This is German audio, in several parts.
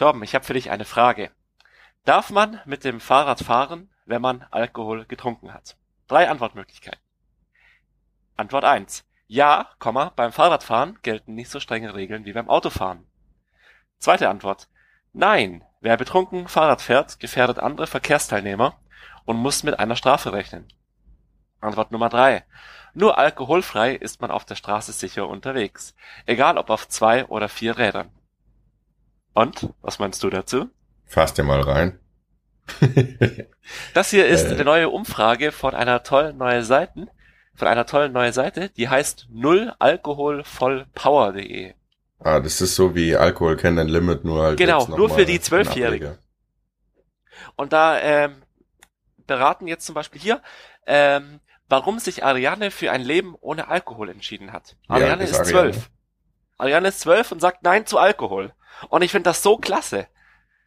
Torben, ich habe für dich eine Frage. Darf man mit dem Fahrrad fahren, wenn man Alkohol getrunken hat? Drei Antwortmöglichkeiten. Antwort eins: Ja, Komma, beim Fahrradfahren gelten nicht so strenge Regeln wie beim Autofahren. Zweite Antwort. Nein, wer betrunken Fahrrad fährt, gefährdet andere Verkehrsteilnehmer und muss mit einer Strafe rechnen. Antwort Nummer drei: Nur alkoholfrei ist man auf der Straße sicher unterwegs, egal ob auf zwei oder vier Rädern. Und, was meinst du dazu? Fass dir mal rein. Das hier ist Äh. eine neue Umfrage von einer tollen neuen Seite, von einer tollen neuen Seite, die heißt nullalkoholvollpower.de. ah, das ist so wie Alkohol kennt ein Limit, nur halt Genau, nur für die Zwölfjährigen. Und da ähm, beraten jetzt zum Beispiel hier, ähm, warum sich Ariane für ein Leben ohne Alkohol entschieden hat. Ariane ist ist Ariane? zwölf. Ariane ist zwölf und sagt Nein zu Alkohol. Und ich finde das so klasse.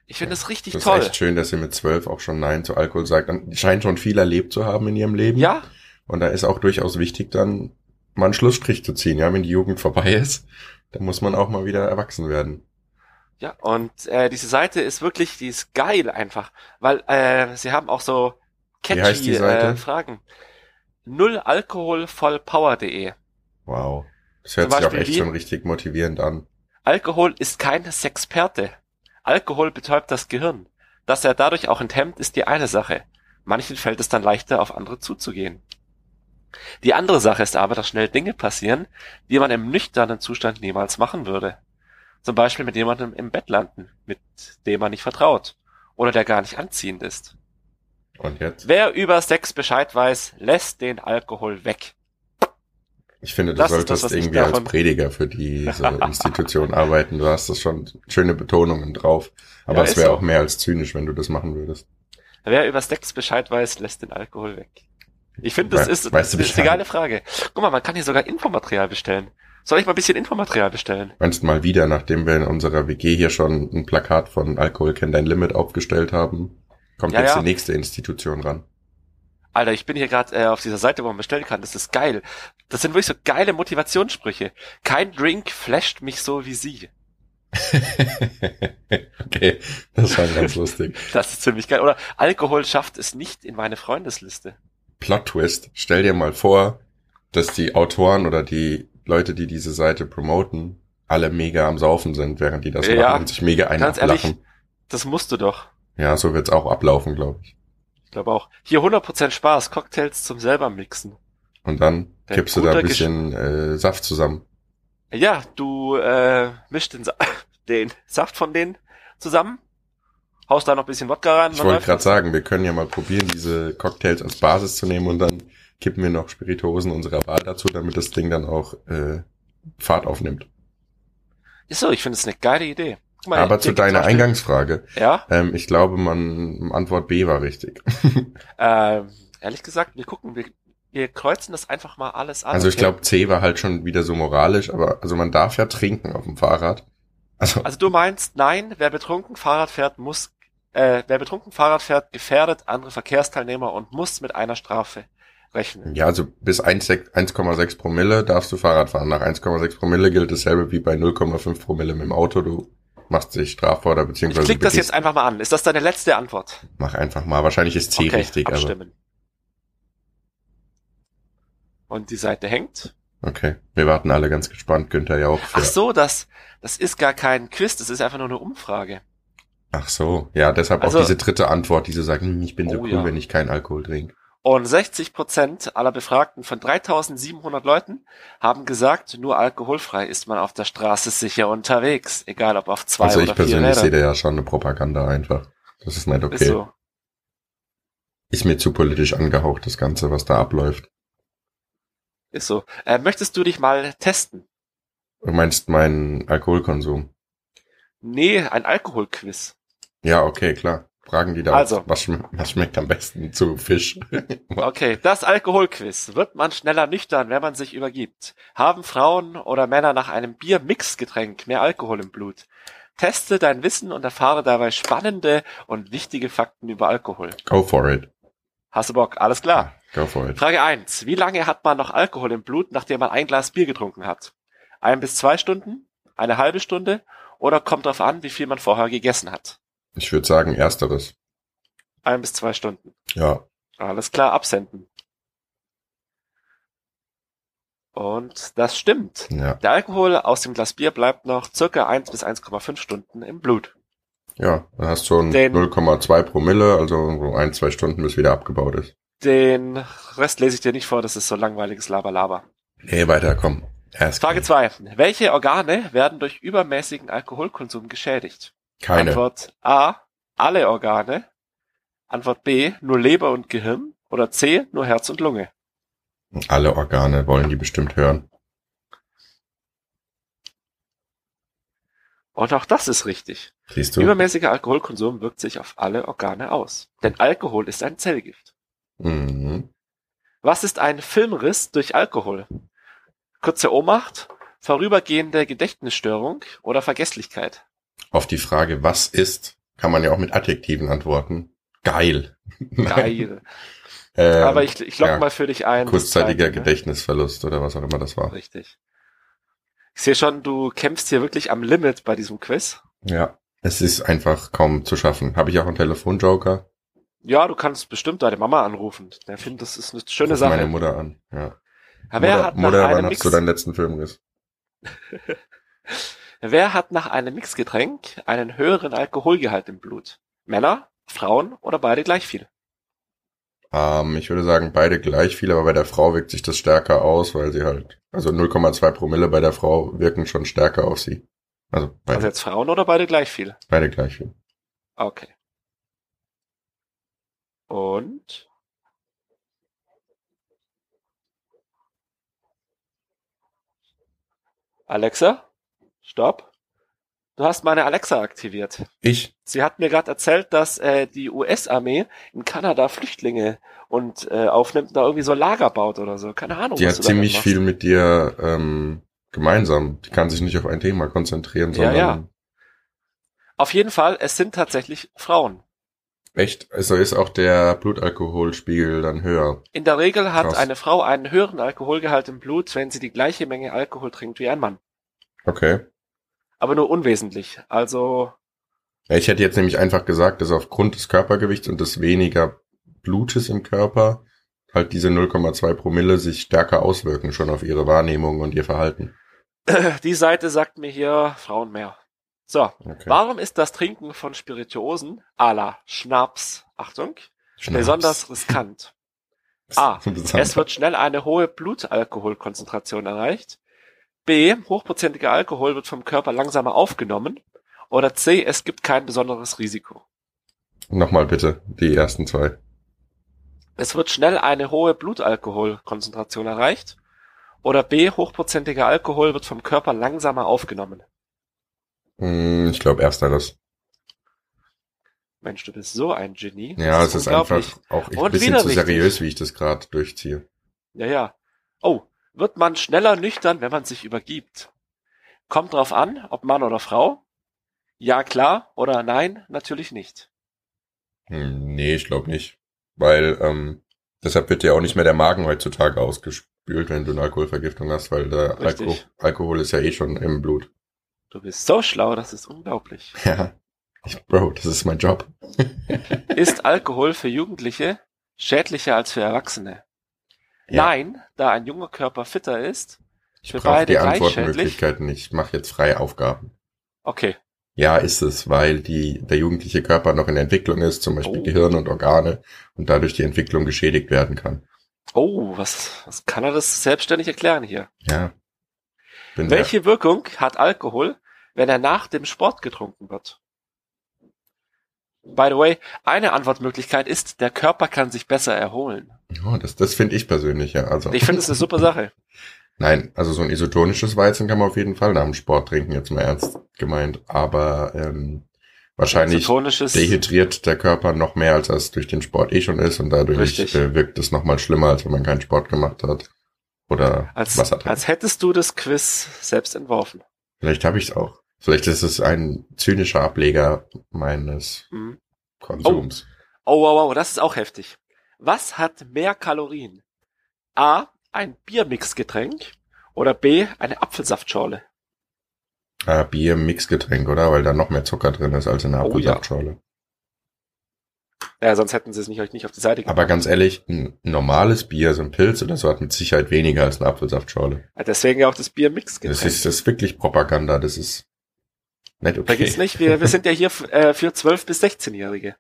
Ich finde das richtig Das ist toll. echt schön, dass sie mit zwölf auch schon Nein zu Alkohol sagt. Die scheint schon viel erlebt zu haben in ihrem Leben. Ja, Und da ist auch durchaus wichtig, dann mal einen Schlussstrich zu ziehen. Ja, wenn die Jugend vorbei ist, dann muss man auch mal wieder erwachsen werden. Ja, und äh, diese Seite ist wirklich, die ist geil einfach, weil äh, sie haben auch so catchy äh, Fragen. Nullalkoholvollpower.de Wow. Das hört Zum sich auch Beispiel echt wie? schon richtig motivierend an. Alkohol ist kein Sexperte. Alkohol betäubt das Gehirn. Dass er dadurch auch enthemmt, ist die eine Sache. Manchen fällt es dann leichter, auf andere zuzugehen. Die andere Sache ist aber, dass schnell Dinge passieren, die man im nüchternen Zustand niemals machen würde. Zum Beispiel mit jemandem im Bett landen, mit dem man nicht vertraut oder der gar nicht anziehend ist. Und jetzt? Wer über Sex Bescheid weiß, lässt den Alkohol weg. Ich finde, du Das solltest das, irgendwie als Prediger für diese Institution arbeiten. Du hast das schon schöne Betonungen drauf. Aber Ja, es wäre so. auch mehr als zynisch, wenn du das machen würdest. Wer über Sex Bescheid weiß, lässt den Alkohol weg. Ich finde, das We- ist, weißt du das ist eine geile Frage. Guck mal, man kann hier sogar Infomaterial bestellen. Soll ich mal ein bisschen Infomaterial bestellen? Meinst du mal wieder, nachdem wir in unserer WG hier schon ein Plakat von Alkohol kennt dein Limit aufgestellt haben, kommt Ja, jetzt ja. die nächste Institution ran. Alter, ich bin hier gerade äh, auf dieser Seite, wo man bestellen kann. Das ist geil. Das sind wirklich so geile Motivationssprüche. Kein Drink flasht mich so wie sie. okay, das war ganz lustig. Das ist ziemlich geil. Oder Alkohol schafft es nicht in meine Freundesliste. Plot Twist. Stell dir mal vor, dass die Autoren oder die Leute, die diese Seite promoten, alle mega am Saufen sind, während die das Ja, machen und sich mega einen ganz ablachen. ehrlich. Das musst du doch. Ja, so wird's auch ablaufen, glaube ich. Ich glaube auch. Hier 100% Spaß. Cocktails zum selber mixen. Und dann kippst du da ein bisschen äh, Saft zusammen. Ja, du äh, mischst den, Sa den Saft von denen zusammen, haust da noch ein bisschen Wodka rein. Ich wollte gerade sagen, wir können ja mal probieren, diese Cocktails als Basis zu nehmen und dann kippen wir noch Spirituosen unserer Wahl dazu, damit das Ding dann auch äh, Fahrt aufnimmt. Ist so, ich finde es eine geile Idee. Mal, Aber zu deiner Eingangsfrage. Ja, Ähm, ich glaube, man Antwort B war richtig. ähm, ehrlich gesagt, wir gucken, wir, wir kreuzen das einfach mal alles an. Also ich glaube, C war halt schon wieder so moralisch, aber also man darf ja trinken auf dem Fahrrad. Also, Also du meinst, nein, wer betrunken Fahrrad fährt, muss, äh, wer betrunken Fahrrad fährt, gefährdet andere Verkehrsteilnehmer und muss mit einer Strafe rechnen. ja, also bis 1 1,6 Promille darfst du Fahrrad fahren. Nach 1,6 Promille gilt dasselbe wie bei 0,5 Promille mit dem Auto. Du machst dich strafbar oder Ich beziehungsweise klick das jetzt einfach mal an. Ist das deine letzte Antwort? Mach einfach mal. Wahrscheinlich ist C okay, richtig, abstimmen. Und die Seite hängt. okay. Wir warten alle ganz gespannt. Günther ja auch. Ach so, das, das ist gar kein Quiz, das ist einfach nur eine Umfrage. Ach so. Ja, deshalb Also- auch diese dritte Antwort, die so sagt, hm, ich bin so Oh cool, ja. wenn ich keinen Alkohol trinke. Und 60 Prozent aller Befragten von 3700 Leuten haben gesagt, nur alkoholfrei ist man auf der Straße sicher unterwegs, egal ob auf zwei Also oder ich vier persönlich sehe da ja schon eine Propaganda einfach. Das ist nicht okay. Ist so. Ist mir zu politisch angehaucht, das Ganze, was da abläuft. Ist so. Äh, möchtest du dich mal testen? Du meinst meinen Alkoholkonsum? Nee, ein Alkoholquiz. Ja, okay, klar. Fragen die da. Also. Was, schm was schmeckt am besten zu Fisch? Okay, das Alkoholquiz. Wird man schneller nüchtern, wenn man sich übergibt? Haben Frauen oder Männer nach einem Bier-Mixgetränk mehr Alkohol im Blut? Teste dein Wissen und erfahre dabei spannende und wichtige Fakten über Alkohol. Go for it. Hast du Bock? Alles klar. Go for it. Frage eins: Wie lange hat man noch Alkohol im Blut, nachdem man ein Glas Bier getrunken hat? Ein bis zwei Stunden? Eine halbe Stunde? oder kommt darauf an, wie viel man vorher gegessen hat? Ich würde sagen, ersteres. Ein bis zwei Stunden. Ja. Alles klar, absenden. Und das stimmt. Ja. Der Alkohol aus dem Glas Bier bleibt noch circa 1 bis 1,5 Stunden im Blut. Ja, dann hast du ein Den- 0,2 Promille, also so ein, zwei Stunden, bis wieder abgebaut ist. Den Rest lese ich dir nicht vor, das ist so langweiliges Laber-Laber. Nee, weiter, komm. Erst Frage 2. Welche Organe werden durch übermäßigen Alkoholkonsum geschädigt? Keine. Antwort A. Alle Organe. Antwort B. Nur Leber und Gehirn. Oder C. Nur Herz und Lunge. Alle Organe wollen die bestimmt hören. Und auch das ist richtig. Siehst du? Übermäßiger Alkoholkonsum wirkt sich auf alle Organe aus. Denn Alkohol ist ein Zellgift. Mhm. Was ist ein Filmriss durch Alkohol? Kurze Ohnmacht, vorübergehende Gedächtnisstörung oder Vergesslichkeit? Auf die Frage, was ist, kann man ja auch mit Adjektiven antworten. Geil. Geil. ähm, Aber ich, ich logge ja. mal für dich ein. Kurzzeitiger zweite, ne? Gedächtnisverlust oder was auch immer das war. Richtig. Ich sehe schon, du kämpfst hier wirklich am Limit bei diesem Quiz. Ja. Es ist einfach kaum zu schaffen. Habe ich auch einen Telefonjoker? Ja, du kannst bestimmt deine Mama anrufen. Der findet, das ist eine schöne Ruf Sache. meine Mutter an. Ja. Ja, wer, Mutter, hat nach Mutter wann einem hast Mix, du deinen letzten Filmriss? wer hat nach einem Mixgetränk einen höheren Alkoholgehalt im Blut? Männer, Frauen oder beide gleich viel? Ähm, ich würde sagen, beide gleich viel, aber bei der Frau wirkt sich das stärker aus, weil sie halt, also 0,2 Promille bei der Frau wirken schon stärker auf sie. Also beide, Also jetzt Frauen oder beide gleich viel? beide gleich viel. Okay. Und? Alexa? Stopp. Du hast meine Alexa aktiviert. Ich? Sie hat mir gerade erzählt, dass äh, die US-Armee in Kanada Flüchtlinge und äh, aufnimmt und da irgendwie so Lager baut oder so. Keine Ahnung. Die hat ziemlich viel mit dir ähm, gemeinsam. Die kann sich nicht auf ein Thema konzentrieren, Ja, sondern ja. Auf jeden Fall, es sind tatsächlich Frauen. Echt, also ist auch der Blutalkoholspiegel dann höher. In der Regel hat Krass. eine Frau einen höheren Alkoholgehalt im Blut, wenn sie die gleiche Menge Alkohol trinkt wie ein Mann. Okay. Aber nur unwesentlich. Also, ich hätte jetzt nämlich einfach gesagt, dass aufgrund des Körpergewichts und des weniger Blutes im Körper halt diese 0,2 Promille sich stärker auswirken schon auf ihre Wahrnehmung und ihr Verhalten. die Seite sagt mir hier Frauen mehr. So, Okay. warum ist das Trinken von Spirituosen à la Schnaps, Achtung, Schnaps. besonders riskant? A. Es wird schnell eine hohe Blutalkoholkonzentration erreicht. B. Hochprozentiger Alkohol wird vom Körper langsamer aufgenommen. Oder C. Es gibt kein besonderes Risiko. Nochmal bitte, die ersten zwei. Es wird schnell eine hohe Blutalkoholkonzentration erreicht. Oder B. Hochprozentiger Alkohol wird vom Körper langsamer aufgenommen. Hm, Ich glaube ersteres. Mensch, du bist so ein Genie. Ja, Das es ist einfach auch ein bisschen zu seriös, wie ich das gerade durchziehe. Ja, ja. Oh, wird man schneller nüchtern, wenn man sich übergibt? Kommt drauf an, ob Mann oder Frau? Ja, klar oder nein, natürlich nicht. Hm, Nee, ich glaube nicht. Weil ähm, deshalb wird ja auch nicht mehr der Magen heutzutage ausgespült, wenn du eine Alkoholvergiftung hast, weil der. Alko Alkohol ist ja eh schon im Blut. Du bist so schlau, das ist unglaublich. Ja. Ich, Bro, das ist mein Job. Ist Alkohol für Jugendliche schädlicher als für Erwachsene? Ja. Nein, da ein junger Körper fitter ist. Ich brauche die Antwortmöglichkeiten. Ich mache jetzt freie Aufgaben. Okay, Ja, ist es, weil die, der jugendliche Körper noch in Entwicklung ist, zum Beispiel Oh. Gehirn und Organe und dadurch die Entwicklung geschädigt werden kann. Oh, was, was kann er das selbstständig erklären hier? Ja. Bin Welche Wirkung hat Alkohol, wenn er nach dem Sport getrunken wird? By the way, eine Antwortmöglichkeit ist, der Körper kann sich besser erholen. Oh, das das finde ich persönlich, ja. Also, Ich finde es eine super Sache. nein, also so ein isotonisches Weizen kann man auf jeden Fall nach dem Sport trinken, jetzt mal ernst gemeint. Aber ähm, wahrscheinlich dehydriert der Körper noch mehr, als er es durch den Sport eh schon ist und dadurch äh, wirkt es nochmal schlimmer, als wenn man keinen Sport gemacht hat. Oder als, Wasser trinkt. als hättest du das Quiz selbst entworfen. Vielleicht habe ich es auch. Vielleicht ist es ein zynischer Ableger meines Mhm. Konsums. Oh, wow, wow, das ist auch heftig. Was hat mehr Kalorien? A, ein Biermixgetränk oder B, eine Apfelsaftschorle? Äh, Bier Mixgetränk, oder? Weil da noch mehr Zucker drin ist als in der Oh ja. Apfelsaftschorle. Ja, sonst hätten sie es nicht, euch nicht auf die Seite Aber ganz ehrlich, ein normales Bier, so ein Pilz oder so, hat mit Sicherheit weniger als eine Apfelsaftschorle. Ja, deswegen ja auch das Bier Mix Das ist, das ist wirklich Propaganda, das ist nicht okay. Vergiss nicht, wir, wir sind ja hier äh, für 12- bis 16-Jährige.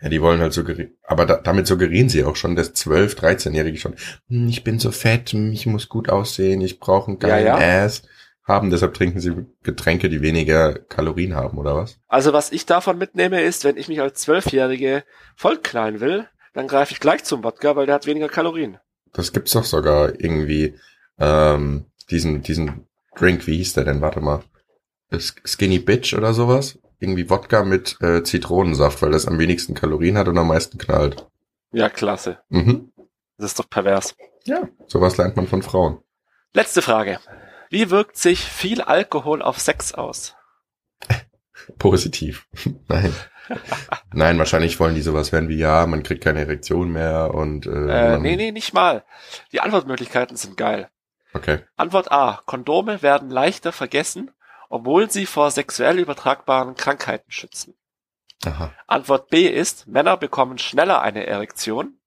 Ja, die wollen halt suggerieren, aber da, damit suggerieren sie auch schon, dass 12-, 13-Jährige schon, "Hm, ich bin so fett, hm, ich muss gut aussehen, ich brauche einen geilen Ja, Ass haben, deshalb trinken sie Getränke, die weniger Kalorien haben, oder was? Also was ich davon mitnehme, ist, wenn ich mich als Zwölfjährige vollknallen will, dann greife ich gleich zum Wodka, weil der hat weniger Kalorien. Das gibt's doch sogar irgendwie, ähm, diesen, diesen Drink, wie hieß der denn? Warte mal. Skinny Bitch oder sowas? Irgendwie Wodka mit äh, Zitronensaft, weil das am wenigsten Kalorien hat und am meisten knallt. Ja, klasse. Mhm. Das ist doch pervers. Ja, sowas lernt man von Frauen. Letzte Frage. Wie wirkt sich viel Alkohol auf Sex aus? Positiv. Nein. Nein, wahrscheinlich wollen die sowas werden wie, ja, man kriegt keine Erektion mehr und äh, Äh, nee, nee, nicht mal. Die Antwortmöglichkeiten sind geil. Okay. Antwort A. Kondome werden leichter vergessen, obwohl sie vor sexuell übertragbaren Krankheiten schützen. Aha. Antwort B ist, Männer bekommen schneller eine Erektion.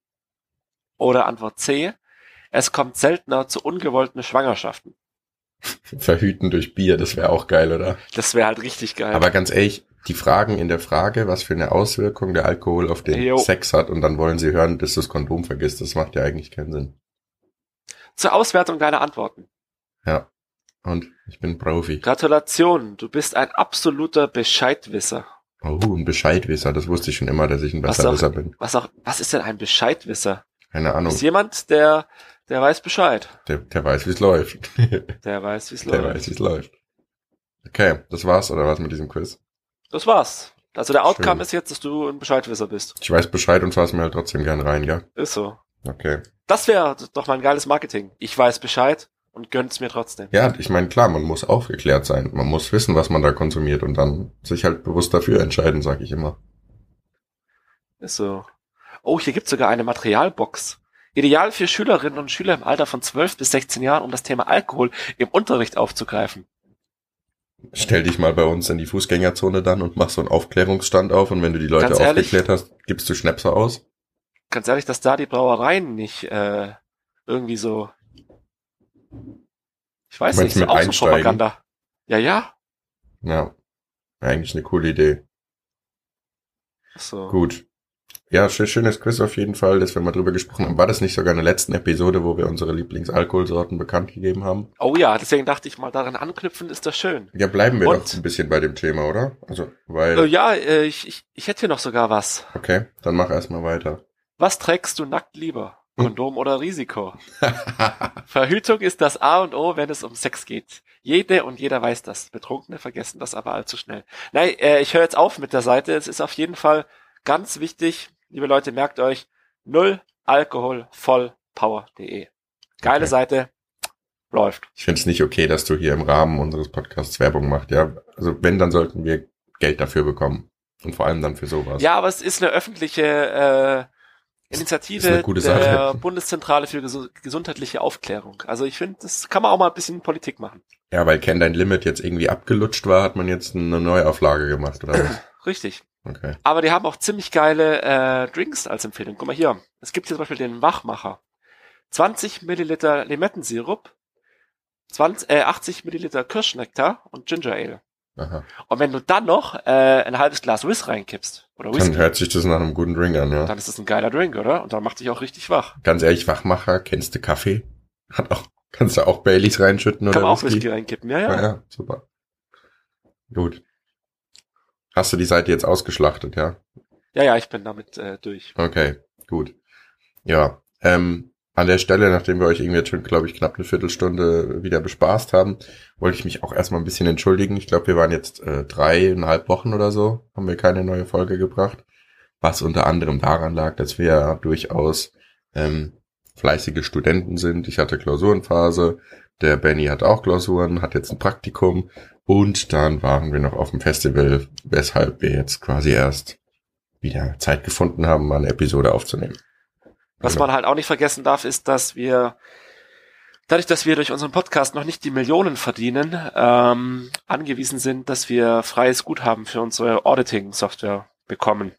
Oder Antwort C, es kommt seltener zu ungewollten Schwangerschaften. Verhüten durch Bier, das wäre auch geil, oder? Das wäre halt richtig geil. Aber ganz ehrlich, die fragen in der Frage, was für eine Auswirkung der Alkohol auf den Jo. Sex hat und dann wollen sie hören, dass du das Kondom vergisst. Das macht ja eigentlich keinen Sinn. Zur Auswertung deiner Antworten. Ja. Und ich bin Profi. Gratulation, du bist ein absoluter Bescheidwisser. Oh, ein Bescheidwisser. Das wusste ich schon immer, dass ich ein Besserwisser bin. Was auch, was ist denn ein Bescheidwisser? Keine Ahnung. Ist jemand, der, der weiß Bescheid. Der, der weiß, wie es läuft. Der weiß, wie es der läuft. weiß, wie es läuft. Okay, das war's, oder was mit diesem Quiz? Das war's. Also der Outcome Schön. ist jetzt, dass du ein Bescheidwisser bist. Ich weiß Bescheid und fass mir halt trotzdem gern rein, ja? Ist so. Okay. Das wäre doch mal ein geiles Marketing. Ich weiß Bescheid und gönn's mir trotzdem. Ja, ich meine, klar, man muss aufgeklärt sein. Man muss wissen, was man da konsumiert und dann sich halt bewusst dafür entscheiden, sag ich immer. Ist so. Oh, hier gibt's sogar eine Materialbox. Ideal für Schülerinnen und Schüler im Alter von 12 bis 16 Jahren, um das Thema Alkohol im Unterricht aufzugreifen. Stell dich mal bei uns in die Fußgängerzone dann und mach so einen Aufklärungsstand auf und wenn du die Leute Ganz ehrlich? aufgeklärt hast, gibst du Schnäpse aus. Ganz ehrlich, dass da die Brauereien nicht äh, irgendwie so. Ich weiß Meinst nicht, du so? Außenpropaganda. Ja, ja. Ja. Eigentlich eine coole Idee. So. Gut. Ja, schön, schönes Quiz auf jeden Fall, dass wir mal drüber gesprochen haben. War das nicht sogar in der letzten Episode, wo wir unsere Lieblingsalkoholsorten bekannt gegeben haben? Oh ja, deswegen dachte ich mal, daran anknüpfen ist das schön. Ja, bleiben wir Und? doch ein bisschen bei dem Thema, oder? Also, weil, Äh, ja, äh, ich, ich, ich hätte hier noch sogar was. okay, dann mach erstmal weiter. Was trägst du nackt lieber? Hm. Kondom oder Risiko? Verhütung ist das A und O, wenn es um Sex geht. Jede und jeder weiß das. Betrunkene vergessen das aber allzu schnell. Nein, äh, ich höre jetzt auf mit der Seite. Es ist auf jeden Fall ganz wichtig, liebe Leute, merkt euch, null Alkohol voll power.de. Geile Okay. Seite. Läuft. Ich finde es nicht okay, dass du hier im Rahmen unseres Podcasts Werbung machst, ja. Also wenn, dann sollten wir Geld dafür bekommen. Und vor allem dann für sowas. Ja, aber es ist eine öffentliche äh, Initiative der. Bundeszentrale für gesu gesundheitliche Aufklärung. Also ich finde, das kann man auch mal ein bisschen Politik machen. Ja, weil Ken dein Limit jetzt irgendwie abgelutscht war, hat man jetzt eine Neuauflage gemacht, oder was? Richtig. Okay. Aber die haben auch ziemlich geile äh, Drinks als Empfehlung. Guck mal hier. Es gibt hier zum Beispiel den Wachmacher. 20 Milliliter Limettensirup, 20, äh, 80 Milliliter Kirschnektar und Ginger Ale. Aha. Und wenn du dann noch äh, ein halbes Glas Whis reinkippst, oder Dann Whisky, hört sich das nach einem guten Drink an, ja. dann ist das ein geiler Drink, oder? Und dann macht dich auch richtig wach. Ganz ehrlich, Wachmacher, kennst du Kaffee? Hat auch, kannst du auch Baileys reinschütten Kann oder man auch Whisky? Whisky reinkippen, ja, Ja. ja. ja, super. Gut. Hast du die Seite jetzt ausgeschlachtet, ja? Ja, ja, ich bin damit äh, durch. Okay, gut. Ja, ähm, an der Stelle, nachdem wir euch irgendwie jetzt schon, glaube ich, knapp eine Viertelstunde wieder bespaßt haben, wollte ich mich auch erstmal ein bisschen entschuldigen. Ich glaube, wir waren jetzt äh, dreieinhalb Wochen oder so, haben wir keine neue Folge gebracht. Was unter anderem daran lag, dass wir durchaus ähm, fleißige Studenten sind. Ich hatte Klausurenphase, der Benny hat auch Klausuren, hat jetzt ein Praktikum und dann waren wir noch auf dem Festival, weshalb wir jetzt quasi erst wieder Zeit gefunden haben, mal eine Episode aufzunehmen. Was Genau. man halt auch nicht vergessen darf, ist, dass wir dadurch, dass wir durch unseren Podcast noch nicht die Millionen verdienen, ähm, angewiesen sind, dass wir freies Guthaben für unsere Auditing-Software bekommen.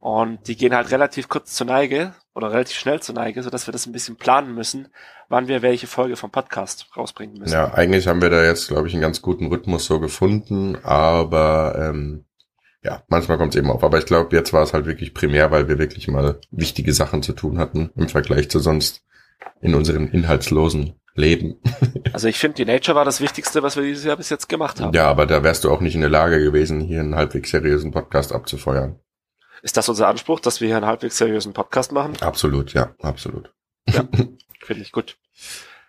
Und die gehen halt relativ kurz zur Neige oder relativ schnell zur Neige, so dass wir das ein bisschen planen müssen, wann wir welche Folge vom Podcast rausbringen müssen. Ja, eigentlich haben wir da jetzt, glaube ich, einen ganz guten Rhythmus so gefunden, aber ähm, ja, manchmal kommt es eben auf. Aber ich glaube, jetzt war es halt wirklich primär, weil wir wirklich mal wichtige Sachen zu tun hatten im Vergleich zu sonst in unserem inhaltslosen Leben. Also ich finde, die Nature war das Wichtigste, was wir dieses Jahr bis jetzt gemacht haben. Ja, aber da wärst du auch nicht in der Lage gewesen, hier einen halbwegs seriösen Podcast abzufeuern. Ist das unser Anspruch, dass wir hier einen halbwegs seriösen Podcast machen? Absolut, ja, absolut. Ja, finde ich gut.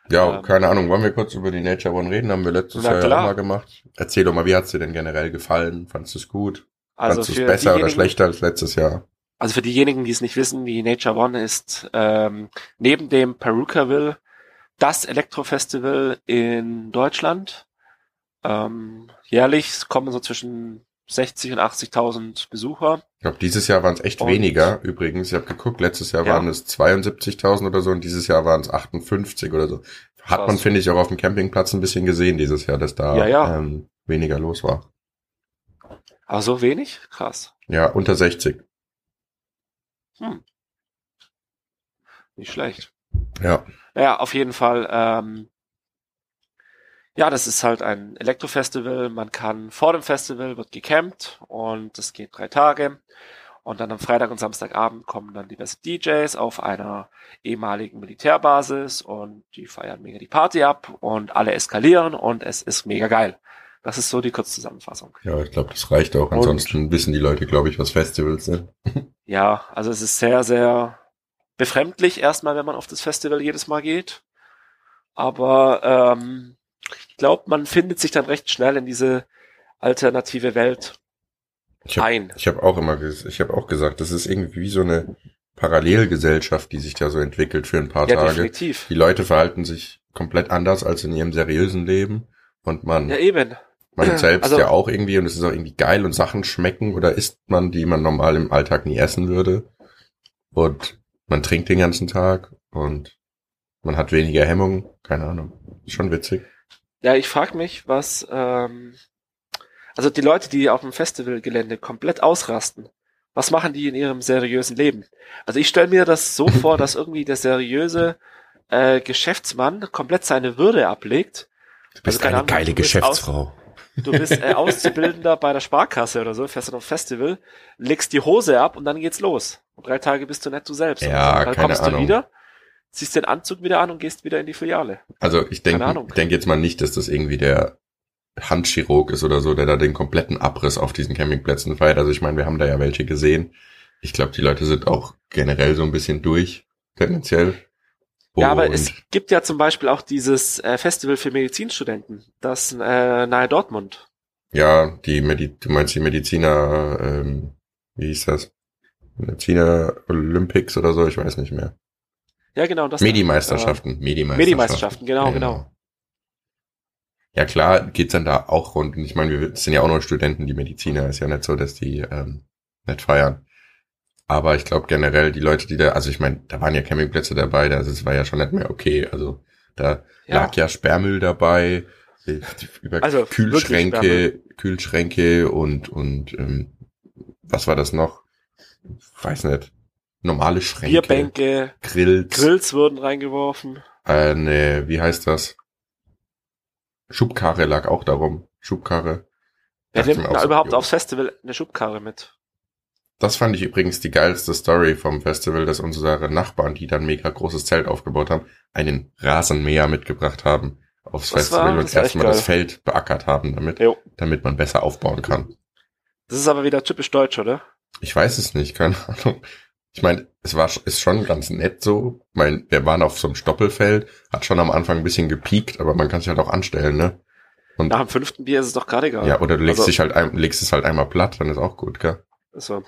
Ja, Ähm, keine Ahnung, wollen wir kurz über die Nature One reden? Haben wir letztes Jahr auch mal gemacht. Erzähl doch mal, wie hat's dir denn generell gefallen? Fandest du es gut? Also für es besser oder diejenigen- schlechter als letztes Jahr? Also für diejenigen, die es nicht wissen, die Nature One ist ähm, neben dem Perukaville das Elektrofestival in Deutschland. Ähm, jährlich kommen so zwischen 60 und 80.000 Besucher. Ich glaube, dieses Jahr waren es echt Und- weniger übrigens. Ich habe geguckt, letztes Jahr Ja. waren es 72.000 oder so und dieses Jahr waren es 58 oder so. Hat Krass. man, finde ich, auch auf dem Campingplatz ein bisschen gesehen dieses Jahr, dass da Ja, ja. Ähm, weniger los war. Aber so wenig? Krass. Ja, unter 60. Hm. Nicht schlecht. Ja, Naja, auf jeden Fall. Ähm, ja, das ist halt ein Elektrofestival. Man kann vor dem Festival wird gecampt und das geht drei Tage. Und dann am Freitag und Samstagabend kommen dann diverse DJs auf einer ehemaligen Militärbasis und die feiern mega die Party ab und alle eskalieren und es ist mega geil. Das ist so die Kurzzusammenfassung. ja, ich glaube, das reicht auch. Und- Ansonsten wissen die Leute, glaube ich, was Festivals sind. Ja, also es ist sehr, sehr befremdlich erstmal, wenn man auf das Festival jedes Mal geht. Aber ähm, ich glaube, man findet sich dann recht schnell in diese alternative Welt Ich habe ein. ich hab auch immer, ich habe auch gesagt, das ist irgendwie wie so eine Parallelgesellschaft, die sich da so entwickelt für ein paar Ja, Tage. definitiv. Die Leute verhalten sich komplett anders als in ihrem seriösen Leben und man, Ja, eben. Man selbst also- ja auch irgendwie und es ist auch irgendwie geil und Sachen schmecken oder isst man, die man normal im Alltag nie essen würde und man trinkt den ganzen Tag und man hat weniger Hemmungen, keine Ahnung, ist schon witzig. Ja, ich frage mich, was ähm, also die Leute, die auf dem Festivalgelände komplett ausrasten, was machen die in ihrem seriösen Leben? Also ich stelle mir das so vor, dass irgendwie der seriöse äh, Geschäftsmann komplett seine Würde ablegt Du bist Also keine eine Ahnung, geile Geschäftsfrau. Du bist äh, Auszubildender bei der Sparkasse oder so, fährst dann auf Festival, legst die Hose ab und dann geht's los. Und drei Tage bist du nicht du selbst. Ja, Und dann keine kommst Ahnung. du wieder, ziehst den Anzug wieder an und gehst wieder in die Filiale. Also ich denke ich denk jetzt mal nicht, dass das irgendwie der Handchirurg ist oder so, der da den kompletten Abriss auf diesen Campingplätzen feiert. Also ich meine, wir haben da ja welche gesehen. Ich glaube, die Leute sind auch generell so ein bisschen durch, tendenziell. Ja, aber es gibt ja zum Beispiel auch dieses äh, Festival für Medizinstudenten, das äh, nahe Dortmund. Ja, die Medi du meinst die Mediziner, ähm, wie hieß das? Mediziner Olympics oder so, ich weiß nicht mehr. Ja, genau, das. Medimeisterschaften, Äh, Medimeisterschaften. Medimeisterschaften, genau, genau. Ja klar, geht's dann da auch rund. Und ich meine, wir sind ja auch noch Studenten, die Mediziner. Ist ja nicht so, dass die ähm, nicht feiern. Aber ich glaube generell die Leute, die da, also ich meine, da waren ja Campingplätze dabei, also es war ja schon nicht mehr okay. Also da Ja. lag ja Sperrmüll dabei, äh, über Also, Kühlschränke. Kühlschränke und und ähm, was war das noch? Weiß nicht. Normale Schränke, Bierbänke, Grills, Grills wurden reingeworfen. eine, wie heißt das? Schubkarre lag auch darum. Schubkarre. Wer nimmt da so, überhaupt jo. aufs Festival eine Schubkarre mit? Das fand ich übrigens die geilste Story vom Festival, dass unsere Nachbarn, die dann mega großes Zelt aufgebaut haben, einen Rasenmäher mitgebracht haben aufs Das Festival war- und erstmal das. Feld beackert haben damit, Jo. damit man besser aufbauen kann. Das ist aber wieder typisch deutsch, oder? Ich weiß es nicht, keine Ahnung. Ich meine, es war ist schon ganz nett so. Ich meine, wir waren auf so einem Stoppelfeld, hat schon am Anfang ein bisschen gepiekt, aber man kann sich halt auch anstellen, ne? Und Nach dem fünften Bier ist es doch gerade egal. ja, oder du legst Also- dich halt ein, legst es halt einmal platt, dann ist auch gut, gell? Also,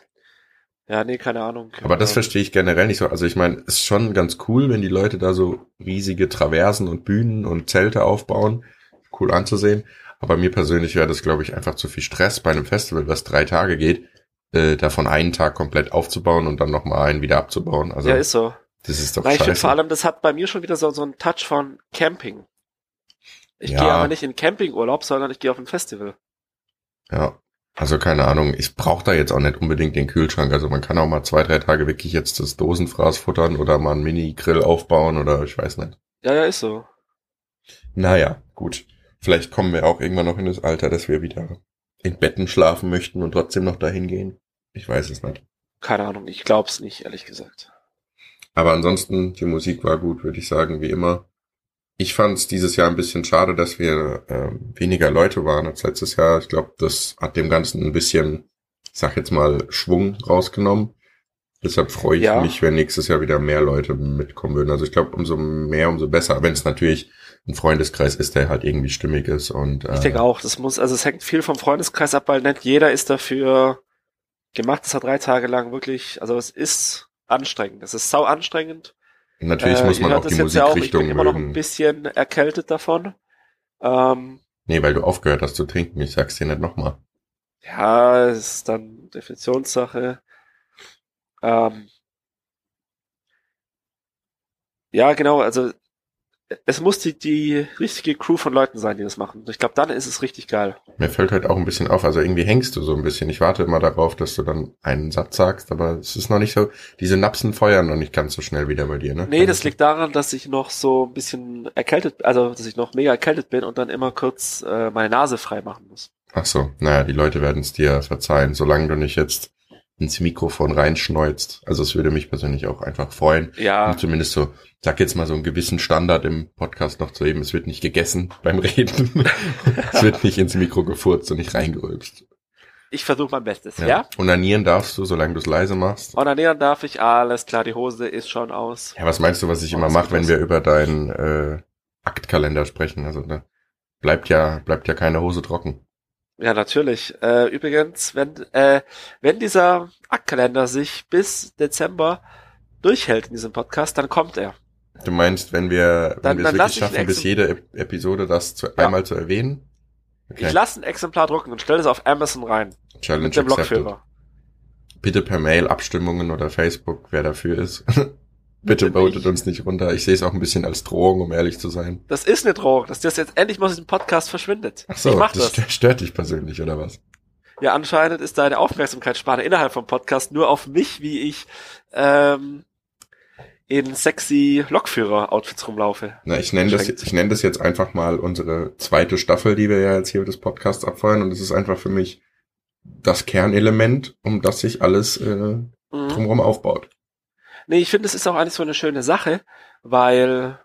ja, nee, keine Ahnung. Aber das Ähm, verstehe ich generell nicht so. Also ich meine, ist schon ganz cool, wenn die Leute da so riesige Traversen und Bühnen und Zelte aufbauen. Cool anzusehen. Aber mir persönlich wäre das, glaube ich, einfach zu viel Stress bei einem Festival, was drei Tage geht, äh, davon einen Tag komplett aufzubauen und dann nochmal einen wieder abzubauen. Also Ja, ist so. Das ist doch Nein, ich finde scheiße. vor allem, das hat bei mir schon wieder so, so einen Touch von Camping. Ich Ja. gehe aber nicht in Campingurlaub, sondern ich gehe auf ein Festival. Ja. Also keine Ahnung, ich brauche da jetzt auch nicht unbedingt den Kühlschrank. Also man kann auch mal zwei, drei Tage wirklich jetzt das Dosenfraß futtern oder mal einen Mini-Grill aufbauen oder ich weiß nicht. Ja, ja, ist so. Naja, gut. Vielleicht kommen wir auch irgendwann noch in das Alter, dass wir wieder in Betten schlafen möchten und trotzdem noch dahin gehen. Ich weiß es nicht. Keine Ahnung, ich glaub's nicht, ehrlich gesagt. Aber ansonsten, die Musik war gut, würde ich sagen, wie immer. Ich fand es dieses Jahr ein bisschen schade, dass wir ähm, weniger Leute waren als letztes Jahr. Ich glaube, das hat dem Ganzen ein bisschen, ich sag jetzt mal, Schwung rausgenommen. Deshalb freue ich Ja. mich, wenn nächstes Jahr wieder mehr Leute mitkommen würden. Also ich glaube, umso mehr, umso besser. Wenn es natürlich ein Freundeskreis ist, der halt irgendwie stimmig ist. Und äh, Ich denke auch, das muss, also es hängt viel vom Freundeskreis ab, weil nicht jeder ist dafür gemacht, das hat drei Tage lang wirklich, also es ist anstrengend. Es ist sau anstrengend. Natürlich Äh, muss man auch die jetzt ja auch, ich Musikrichtung bin immer noch ein bisschen erkältet davon. Ähm, Nee, weil du aufgehört hast zu trinken. Ich sag's dir nicht nochmal. ja, es ist dann Definitionssache. Ähm, ja, genau, also es muss die, die richtige Crew von Leuten sein, die das machen. Ich glaube, dann ist es richtig geil. Mir fällt halt auch ein bisschen auf, also irgendwie hängst du so ein bisschen. Ich warte immer darauf, dass du dann einen Satz sagst, aber es ist noch nicht so, diese Napsen feuern noch nicht ganz so schnell wieder bei dir, ne? Nee, das liegt daran, dass ich noch so ein bisschen erkältet, also dass ich noch mega erkältet bin und dann immer kurz äh, meine Nase frei machen muss. Ach so, naja, die Leute werden es dir verzeihen, solange du nicht jetzt ins Mikrofon reinschneuzt. Also es würde mich persönlich auch einfach freuen. Ja, Und zumindest so, sag jetzt mal so einen gewissen Standard im Podcast noch zu eben. Es wird nicht gegessen beim Reden. es wird nicht ins Mikro gefurzt und nicht reingerülpst. ich versuche mein Bestes, ja? Ja. Onanieren darfst du, solange du es leise machst. Onanieren darf ich, alles klar, die Hose ist schon aus. Ja, was meinst du, was ich Oh, immer mache, wenn wir über deinen äh, Aktkalender sprechen? Also da bleibt ja bleibt ja keine Hose trocken. Ja, natürlich. Äh, übrigens, wenn, äh, wenn dieser Aktkalender sich bis Dezember durchhält in diesem Podcast, dann kommt er. Du meinst, wenn wir wenn Dann- wir es wirklich schaffen, bis jede Ep Episode das zu, Ja. einmal zu erwähnen? Ich lasse ein Exemplar drucken und stelle es auf Amazon rein. Challenge mit dem. Lokführer. Bitte per Mail Abstimmungen oder Facebook, wer dafür ist. Bitte Bitte votet uns nicht runter. Ich sehe es auch ein bisschen als Drohung, um ehrlich zu sein. Das ist eine Drohung, dass das jetzt endlich mal aus diesem Podcast verschwindet. Ach so, ich mach das das. stö- stört dich persönlich, oder was? Ja, anscheinend ist deine Aufmerksamkeitsspanne innerhalb vom Podcast nur auf mich, wie ich ähm, in sexy Lokführer-Outfits rumlaufe. Na, ich nenne das, ich nenne das jetzt einfach mal unsere zweite Staffel, die wir ja jetzt hier des Podcasts abfeuern. Und es ist einfach für mich das Kernelement, um das sich alles äh, Mhm. drumherum aufbaut. Nee, ich finde, es ist auch eigentlich so eine schöne Sache, weil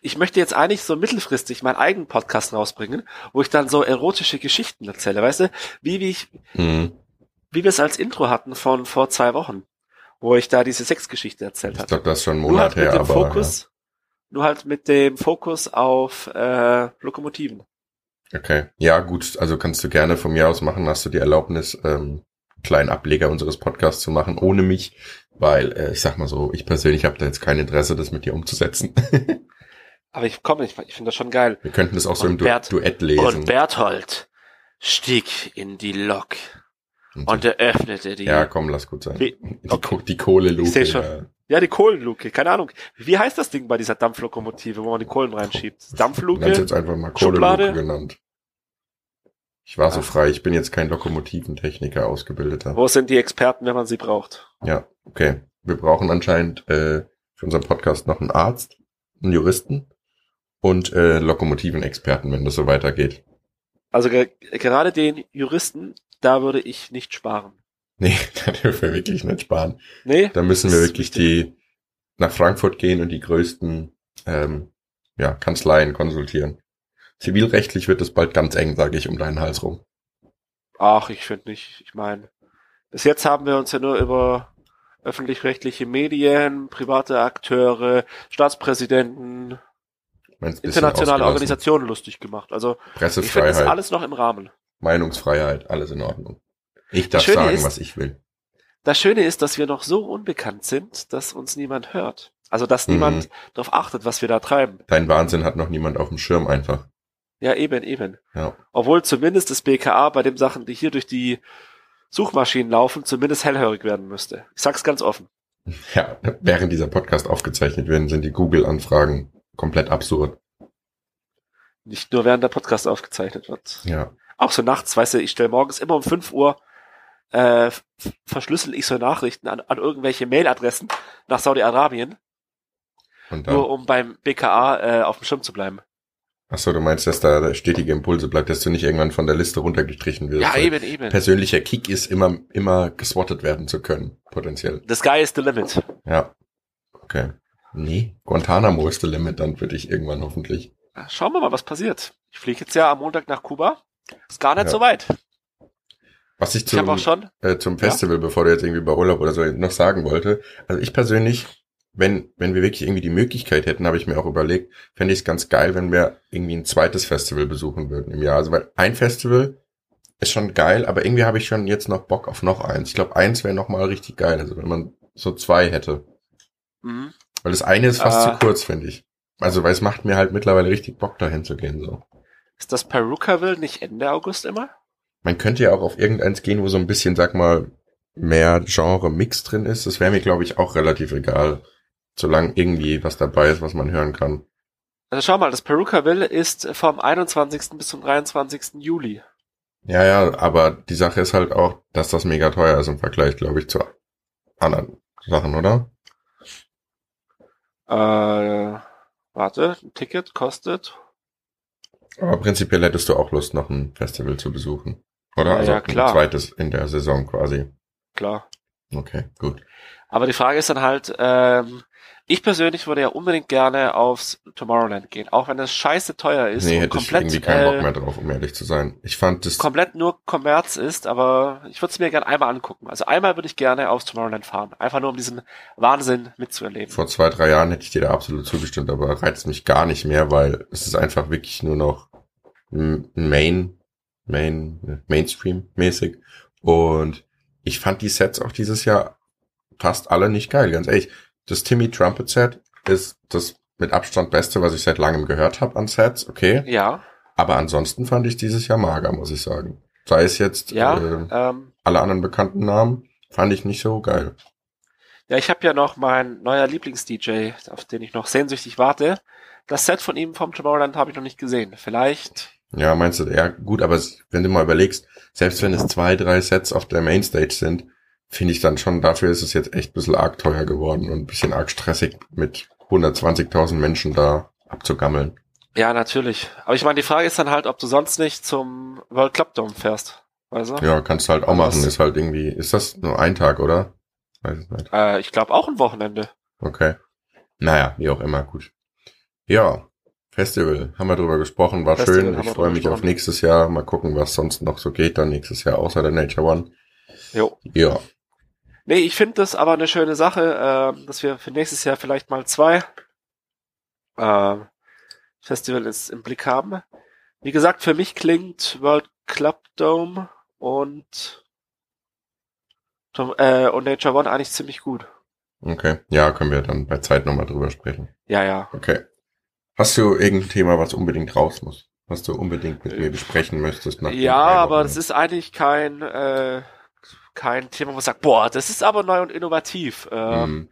ich möchte jetzt eigentlich so mittelfristig meinen eigenen Podcast rausbringen, wo ich dann so erotische Geschichten erzähle, weißt du? Wie, wie ich, Mhm. wie wir es als Intro hatten von vor zwei Wochen, wo ich da diese Sexgeschichte erzählt Ich habe. glaube, das ist schon einen Nur Monat halt her, aber Fokus, nur halt mit dem Fokus auf äh, Lokomotiven. ja. okay. Ja, gut, also kannst du gerne von mir aus machen, hast du die Erlaubnis, ähm, einen kleinen Ableger unseres Podcasts zu machen, ohne mich, weil äh, ich sag mal so, ich persönlich habe da jetzt kein Interesse, das mit dir umzusetzen. Aber ich komme nicht, ich finde das schon geil. Wir könnten das auch so Und im Bert- Duett lesen. Und Berthold stieg in die Lok und eröffnete die ja, komm, lass gut sein. Wie- Die, okay. Die Kohleluke. Ich schon. Ja. Ja, die Kohlenluke, keine Ahnung. Wie heißt das Ding bei dieser Dampflokomotive, wo man die Kohlen reinschiebt? Ich Dampfluke? jetzt einfach mal Schublade? Kohleluke genannt. Ich war so frei, ich bin jetzt kein Lokomotiventechniker, Ausgebildeter. Wo sind die Experten, wenn man sie braucht? Ja, okay. Wir brauchen anscheinend äh, für unseren Podcast noch einen Arzt, einen Juristen und äh, Lokomotivenexperten, wenn das so weitergeht. Also ge gerade den Juristen, da würde ich nicht sparen. Nee, da dürfen wir wirklich nicht sparen. Nee? Da müssen wir wirklich die nach Frankfurt gehen und die größten ähm, ja, Kanzleien konsultieren. Zivilrechtlich wird es bald ganz eng, sage ich, um deinen Hals rum. Ach, ich finde nicht. Ich meine, bis jetzt haben wir uns ja nur über öffentlich-rechtliche Medien, private Akteure, Staatspräsidenten, internationale. Organisationen lustig gemacht. Also ich finde das Pressefreiheit, alles noch im Rahmen. Meinungsfreiheit, alles in Ordnung. Ich darf sagen, ist- was ich will. Das Schöne ist, dass wir noch so unbekannt sind, dass uns niemand hört. Also dass Mhm. niemand darauf achtet, was wir da treiben. Dein Wahnsinn hat noch niemand auf dem Schirm einfach. Ja, eben, eben. Ja. Obwohl zumindest das BKA bei den Sachen, die hier durch die Suchmaschinen laufen, zumindest hellhörig werden müsste. Ich sag's ganz offen. Ja, während dieser Podcast aufgezeichnet werden, sind die Google-Anfragen komplett absurd. Nicht nur während der Podcast aufgezeichnet wird. Ja. Auch so nachts, weißt du, ich stelle morgens immer um 5 Uhr äh, verschlüssel ich so Nachrichten an, an irgendwelche Mailadressen nach Saudi-Arabien, nur um beim BKA äh, auf dem Schirm zu bleiben. Ach so, du meinst, dass da stetige Impulse bleibt, dass du nicht irgendwann von der Liste runtergestrichen wirst. Ja, eben, eben. Persönlicher Kick ist immer, immer geswattet werden zu können, potenziell. The sky is the limit. Ja. Okay. Nee, Guantanamo ist the limit dann für dich irgendwann hoffentlich. Schauen wir mal, was passiert. Ich fliege jetzt ja am Montag nach Kuba. Ist gar nicht Ja. so weit. Was ich Ich zum, auch schon. äh, zum Festival, bevor du jetzt irgendwie bei Urlaub oder so noch sagen wollte. Also ich persönlich, wenn, wenn wir wirklich irgendwie die Möglichkeit hätten, habe ich mir auch überlegt, fände ich es ganz geil, wenn wir irgendwie ein zweites Festival besuchen würden im Jahr. Also weil ein Festival ist schon geil, aber irgendwie habe ich schon jetzt noch Bock auf noch eins. Ich glaube, eins wäre noch mal richtig geil, also wenn man so zwei hätte. Mhm. Weil das eine ist fast Äh. zu kurz, finde ich. Also weil es macht mir halt mittlerweile richtig Bock, dahin zu gehen. so. Ist das Perukaville nicht Ende August immer? Man könnte ja auch auf irgendeins gehen, wo so ein bisschen, sag mal, mehr Genre-Mix drin ist. Das wäre mir, glaube ich, auch relativ egal. Solange irgendwie was dabei ist, was man hören kann. Also schau mal, das Perukaville ist vom 21. bis zum 23. Juli. Ja, ja, aber die Sache ist halt auch, dass das mega teuer ist im Vergleich, glaube ich, zu anderen Sachen, oder? Äh, warte, ein Ticket kostet. Aber prinzipiell hättest du auch Lust, noch ein Festival zu besuchen. Oder? Ja, also ja, klar. ein zweites in der Saison quasi. Klar. Okay, gut. Aber die Frage ist dann halt, ähm, ich persönlich würde ja unbedingt gerne aufs Tomorrowland gehen, auch wenn es scheiße teuer ist nee, und hätte ich komplett, irgendwie keinen Bock äh, mehr drauf, um ehrlich zu sein. Ich fand das, komplett nur Kommerz ist, aber ich würde es mir gerne einmal angucken. Also einmal würde ich gerne aufs Tomorrowland fahren, einfach nur um diesen Wahnsinn mitzuerleben. vor zwei, drei Jahren hätte ich dir da absolut zugestimmt, aber reizt mich gar nicht mehr, weil es ist einfach wirklich nur noch Main, Main, Mainstream-mäßig. Und ich fand die Sets auch dieses Jahr fast alle nicht geil, ganz ehrlich. Das Timmy Trumpet Set ist das mit Abstand beste, was ich seit langem gehört habe an Sets, okay. Ja, Aber ansonsten fand ich dieses Jahr mager, muss ich sagen. Sei es jetzt ja, äh, ähm, alle anderen bekannten Namen, fand ich nicht so geil. ja, ich habe ja noch mein neuer Lieblings-DJ, auf den ich noch sehnsüchtig warte. Das Set von ihm vom Tomorrowland habe ich noch nicht gesehen. Vielleicht, Ja, meinst du, ja, gut, aber wenn du mal überlegst, selbst wenn es zwei, drei Sets auf der Mainstage sind, finde ich dann schon, dafür ist es jetzt echt ein bisschen arg teuer geworden und ein bisschen arg stressig mit 120.000 Menschen da abzugammeln. ja, natürlich. Aber ich meine, die Frage ist dann halt, ob du sonst nicht zum World Club Dome fährst. Weißt du? Ja, kannst du halt auch machen, ist halt irgendwie, ist das nur ein Tag, oder? Weiß ich nicht. Äh, ich glaube auch ein Wochenende. Okay. Naja, wie auch immer, gut. Ja, Festival, haben wir drüber gesprochen, war Festival schön. Ich freue mich auf nächstes Jahr. Mal gucken, was sonst noch so geht dann nächstes Jahr, außer der Nature One. Jo. Ja, Nee, ich finde das aber eine schöne Sache, äh, dass wir für nächstes Jahr vielleicht mal zwei äh, Festivals im Blick haben. Wie gesagt, für mich klingt World Club Dome und äh, und Nature One eigentlich ziemlich gut. okay. Ja, können wir dann bei Zeit nochmal drüber sprechen. Ja, ja. Okay. Hast du irgendein Thema, was unbedingt raus muss? Was du unbedingt mit mir besprechen möchtest? nach Ja, aber das ist eigentlich kein äh, kein Thema, wo ich sage, boah, das ist aber neu und innovativ. Äh, Hm.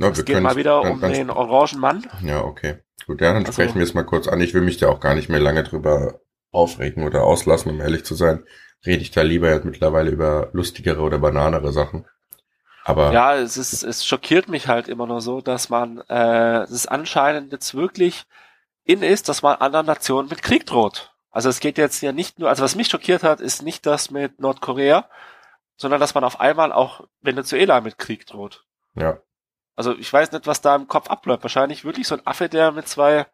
Na, es geht mal wieder um den orangen Mann. Ja, okay. Gut, ja, dann Also- sprechen wir es mal kurz an. Ich will mich da auch gar nicht mehr lange drüber aufregen oder auslassen, um ehrlich zu sein. Rede ich da lieber jetzt mittlerweile über lustigere oder bananere Sachen. Aber Ja, es ist, es schockiert mich halt immer nur so, dass man, äh, es anscheinend jetzt wirklich in ist, dass man anderen Nationen mit Krieg droht. Also es geht jetzt ja nicht nur, also was mich schockiert hat, ist nicht das mit Nordkorea, sondern dass man auf einmal auch Venezuela mit Krieg droht. ja, Also ich weiß nicht, was da im Kopf abläuft. Wahrscheinlich wirklich so ein Affe, der mit zwei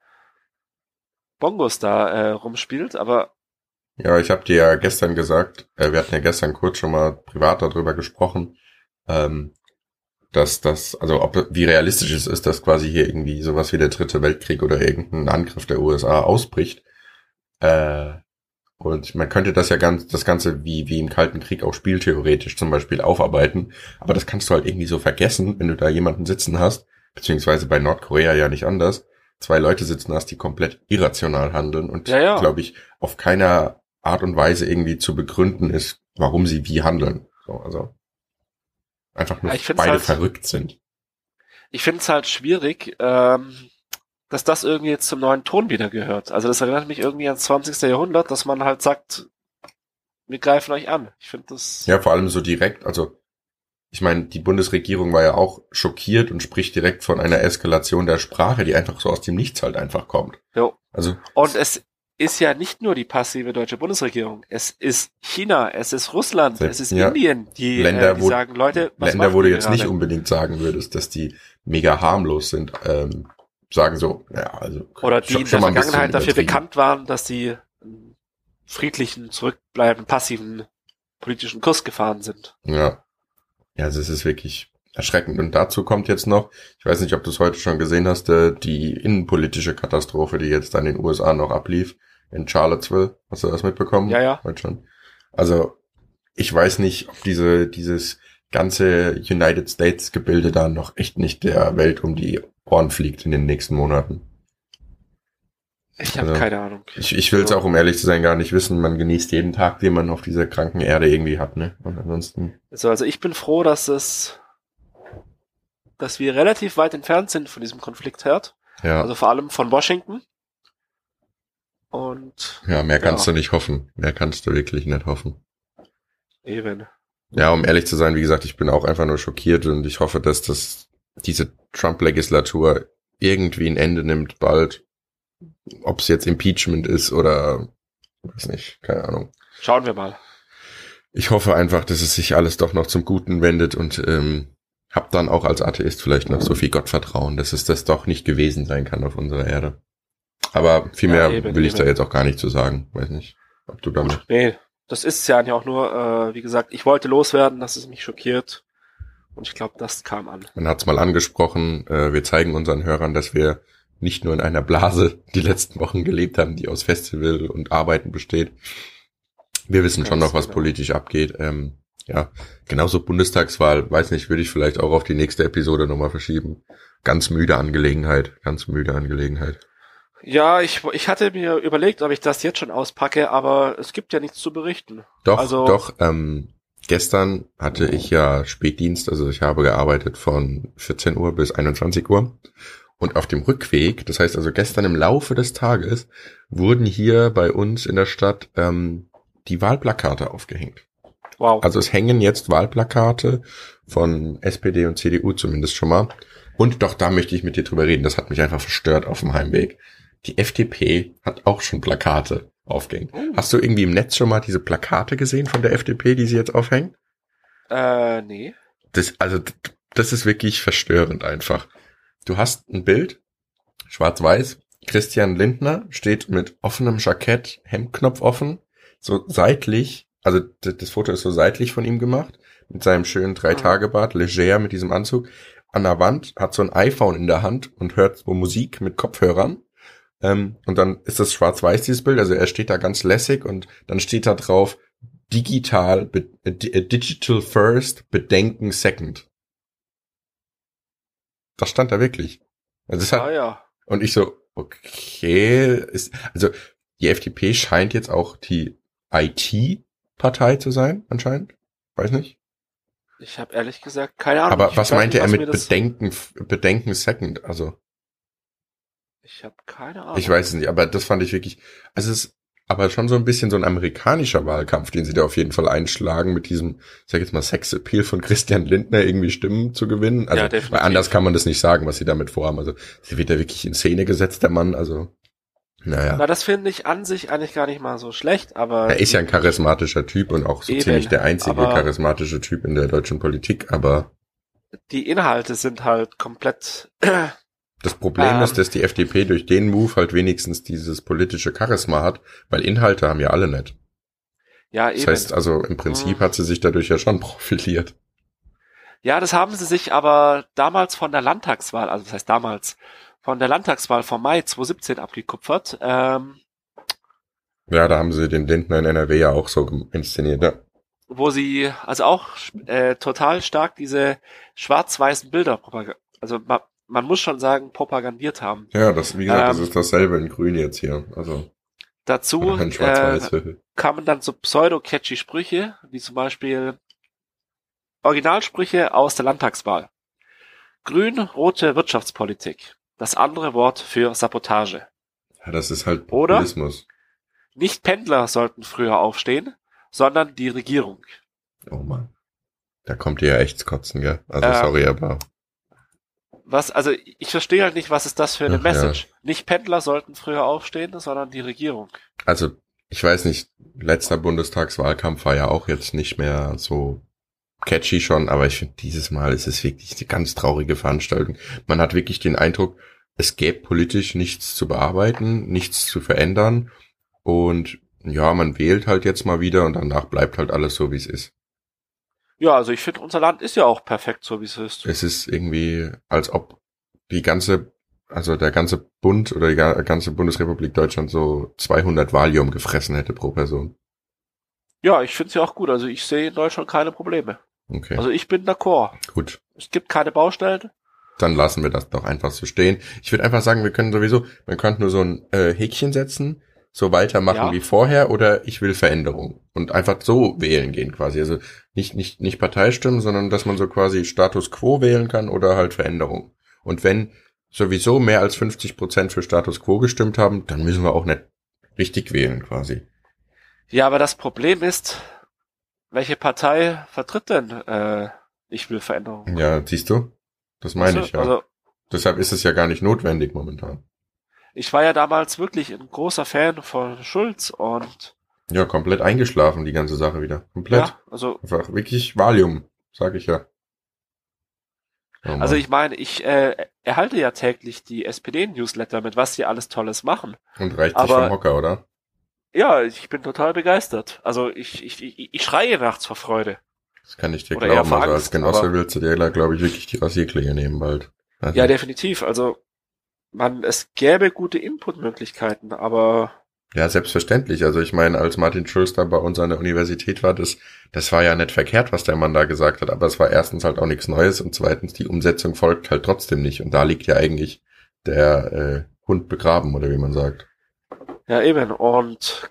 Bongos da äh, rumspielt, aber ja, ich habe dir ja gestern gesagt, äh, wir hatten ja gestern kurz schon mal privat darüber gesprochen, ähm, dass das, also ob wie realistisch es ist, dass quasi hier irgendwie sowas wie der dritte Weltkrieg oder irgendein Angriff der USA ausbricht. Äh, und man könnte das ja ganz, das Ganze wie, wie im Kalten Krieg auch spieltheoretisch zum Beispiel aufarbeiten. Aber das kannst du halt irgendwie so vergessen, wenn du da jemanden sitzen hast, beziehungsweise bei Nordkorea ja nicht anders, zwei Leute sitzen hast, die komplett irrational handeln und, Ja, ja. glaube ich, auf keiner Art und Weise irgendwie zu begründen ist, warum sie wie handeln. So, also. einfach nur Ja, beide halt- verrückt sind. Ich finde es halt schwierig, ähm, dass das irgendwie jetzt zum neuen Ton wieder gehört. Also das erinnert mich irgendwie ans 20. Jahrhundert, dass man halt sagt, wir greifen euch an. Ich finde das. Ja, vor allem so direkt, also ich meine, die Bundesregierung war ja auch schockiert und spricht direkt von einer Eskalation der Sprache, die einfach so aus dem Nichts halt einfach kommt. Jo. Also, Und es ist ja nicht nur die passive deutsche Bundesregierung. Es ist China, es ist Russland, es ist ja. Indien, die, Länder, äh, die wo- sagen, Leute, was Länder, wo du jetzt nicht gerade? unbedingt sagen würdest, dass die mega harmlos sind, ähm, sagen so, ja, also Oder die schon- in der Vergangenheit dafür bekannt waren, dass sie einen friedlichen, zurückbleibenden, passiven politischen Kurs gefahren sind. Ja. Ja, also es ist wirklich erschreckend. Und dazu kommt jetzt noch, ich weiß nicht, ob du es heute schon gesehen hast, äh, die innenpolitische Katastrophe, die jetzt in den USA noch ablief, in Charlottesville. Hast du das mitbekommen? Ja, ja. Heute schon. Also, ich weiß nicht, ob diese, dieses ganze United States Gebilde da noch echt nicht der Welt um die Ohren fliegt in den nächsten Monaten. Ich habe Also, keine Ahnung. Ich, ich will es So. auch, um ehrlich zu sein, gar nicht wissen. Man genießt jeden Tag, den man auf dieser kranken Erde irgendwie hat, ne? Und ansonsten, Also, also ich bin froh, dass es, dass wir relativ weit entfernt sind von diesem Konfliktherd. ja. Also vor allem von Washington. Und Ja, mehr kannst Ja. du nicht hoffen. Mehr kannst du wirklich nicht hoffen. eben. Ja, um ehrlich zu sein, wie gesagt, ich bin auch einfach nur schockiert und ich hoffe, dass das diese Trump-Legislatur irgendwie ein Ende nimmt bald. Ob es jetzt Impeachment ist oder weiß nicht, keine Ahnung. Schauen wir mal. Ich hoffe einfach, dass es sich alles doch noch zum Guten wendet und ähm, hab dann auch als Atheist vielleicht noch so viel Gottvertrauen, dass es das doch nicht gewesen sein kann auf unserer Erde. Aber viel Ja, mehr eben, will ich eben. da jetzt auch gar nicht zu sagen. Weiß nicht, ob du damit Gut, nee, das ist ja auch nur, äh, wie gesagt, ich wollte loswerden, dass es mich schockiert. Und ich glaube, das kam an. Man hat es mal angesprochen, äh, wir zeigen unseren Hörern, dass wir nicht nur in einer Blase die letzten Wochen gelebt haben, die aus Festival und Arbeiten besteht. Wir wissen schon Ganz noch, was genau. politisch abgeht. Ähm, ja, genauso Bundestagswahl, weiß nicht, würde ich vielleicht auch auf die nächste Episode nochmal verschieben. Ganz müde Angelegenheit, ganz müde Angelegenheit. Ja, ich, ich hatte mir überlegt, ob ich das jetzt schon auspacke, aber es gibt ja nichts zu berichten. Doch, Also- doch, ähm, gestern hatte ich ja Spätdienst, also ich habe gearbeitet von 14 Uhr bis 21 Uhr. Und auf dem Rückweg, das heißt also gestern im Laufe des Tages, wurden hier bei uns in der Stadt ähm, die Wahlplakate aufgehängt. Wow. Also es hängen jetzt Wahlplakate von SPD und CDU zumindest schon mal. Und doch, da möchte ich mit dir drüber reden. Das hat mich einfach verstört auf dem Heimweg. Die FDP hat auch schon Plakate aufgehängt. Oh. Hast du irgendwie im Netz schon mal diese Plakate gesehen von der FDP, die sie jetzt aufhängen? Äh, nee. Das, also, das ist wirklich verstörend einfach. Du hast ein Bild, schwarz-weiß, Christian Lindner steht mit offenem Jackett, Hemdknopf offen, so seitlich, also das Foto ist so seitlich von ihm gemacht, mit seinem schönen Drei-Tage-Bart, leger mit diesem Anzug. An der Wand hat so ein iPhone in der Hand und hört so Musik mit Kopfhörern. Ähm, und dann ist das schwarz-weiß, dieses Bild, also er steht da ganz lässig und dann steht da drauf, digital, be, äh, äh, digital first, bedenken second. Das stand da wirklich. Also es hat, Ah ja. und ich so, okay, ist, also die FDP scheint jetzt auch die IT-Partei zu sein, anscheinend. Weiß nicht. Ich habe ehrlich gesagt keine Ahnung. Aber was meinte nicht, er was mit mir das- Bedenken, Bedenken second? Also, Ich habe keine Ahnung. ich weiß es nicht, aber das fand ich wirklich, also es ist aber schon so ein bisschen so ein amerikanischer Wahlkampf, den sie da auf jeden Fall einschlagen, mit diesem, ich sag jetzt mal, Sexappeal von Christian Lindner irgendwie Stimmen zu gewinnen. Also, Ja, definitiv. weil anders kann man das nicht sagen, was sie damit vorhaben. Also, sie wird ja wirklich in Szene gesetzt, der Mann, also, naja. Na, das finde ich an sich eigentlich gar nicht mal so schlecht, aber Er ist ja ein charismatischer Typ und auch so Eben, ziemlich der einzige charismatische Typ in der deutschen Politik, aber die Inhalte sind halt komplett das Problem Ähm. ist, dass die FDP durch den Move halt wenigstens dieses politische Charisma hat, weil Inhalte haben ja alle nicht. ja Das eben. heißt also, im Prinzip Mhm. hat sie sich dadurch ja schon profiliert. Ja, das haben sie sich aber damals von der Landtagswahl, also das heißt damals, von der Landtagswahl vom Mai 2017 abgekupfert. Ähm, Ja, da haben sie den Lindner in NRW ja auch so inszeniert, ja. wo sie also auch äh, total stark diese schwarz-weißen Bilder also man, man muss schon sagen propagandiert haben. Ja, das, wie gesagt, das Ähm. ist dasselbe in Grün jetzt hier. Also, Dazu äh, kamen dann so pseudo-catchy Sprüche, wie zum Beispiel Originalsprüche aus der Landtagswahl. Grün-rote Wirtschaftspolitik. Das andere Wort für Sabotage. Ja, das ist halt Oder? Populismus. Nicht Pendler sollten früher aufstehen, sondern die Regierung. Oh Mann. Da kommt ihr ja echt zu kotzen, gell? Also Ähm, sorry, aber Was, also ich verstehe halt nicht, was ist das für eine Ach, Message? Nicht Pendler sollten früher aufstehen, sondern die Regierung. also ich weiß nicht, letzter Bundestagswahlkampf war ja auch jetzt nicht mehr so catchy schon, aber ich finde, dieses Mal ist es wirklich eine ganz traurige Veranstaltung. Man hat wirklich den Eindruck, es gäbe politisch nichts zu bearbeiten, nichts zu verändern und ja, man wählt halt jetzt mal wieder und danach bleibt halt alles so, wie es ist. Ja, also ich finde, unser Land ist ja auch perfekt, so wie es ist. Es ist irgendwie, als ob die ganze, also der ganze Bund oder die ga- ganze Bundesrepublik Deutschland so 200 Valium gefressen hätte pro Person. Ja, ich finde es ja auch gut. Also ich sehe in Deutschland keine Probleme. Okay, Also ich bin d'accord. gut. Es gibt keine Baustellen. Dann lassen wir das doch einfach so stehen. Ich würde einfach sagen, wir können sowieso, man könnte nur so ein äh, Häkchen setzen, so weitermachen Ja. wie vorher oder ich will Veränderung und einfach so wählen gehen quasi. Also nicht nicht nicht Parteistimmen, sondern dass man so quasi Status Quo wählen kann oder halt Veränderung. Und wenn sowieso mehr als 50 Prozent für Status Quo gestimmt haben, dann müssen wir auch nicht richtig wählen quasi. Ja, aber das Problem ist, welche Partei vertritt denn äh, ich will Veränderung? Ja, siehst du? Das meine ich ja. Also Deshalb ist es ja gar nicht notwendig momentan. Ich war ja damals wirklich ein großer Fan von Schulz und Ja, komplett eingeschlafen die ganze Sache wieder. Komplett. ja, also Einfach wirklich Valium, sag ich ja. Oh also ich meine, ich äh, erhalte ja täglich die SPD-Newsletter mit was sie alles Tolles machen. Und reicht dich aber- vom Hocker, oder? Ja, ich bin total begeistert. Also ich ich ich, ich schreie nachts vor Freude. Das kann ich dir Oder glauben. Also als Genosse willst du dir, glaube ich, wirklich die Rasierklinge nehmen bald. Also, Ja, definitiv. Also man, es gäbe gute Inputmöglichkeiten, aber ja, selbstverständlich. Also ich meine, als Martin Schulz da bei uns an der Universität war, das, das war ja nicht verkehrt, was der Mann da gesagt hat. Aber es war erstens halt auch nichts Neues und zweitens die Umsetzung folgt halt trotzdem nicht. Und da liegt ja eigentlich der äh, Hund begraben, oder wie man sagt. ja eben. Und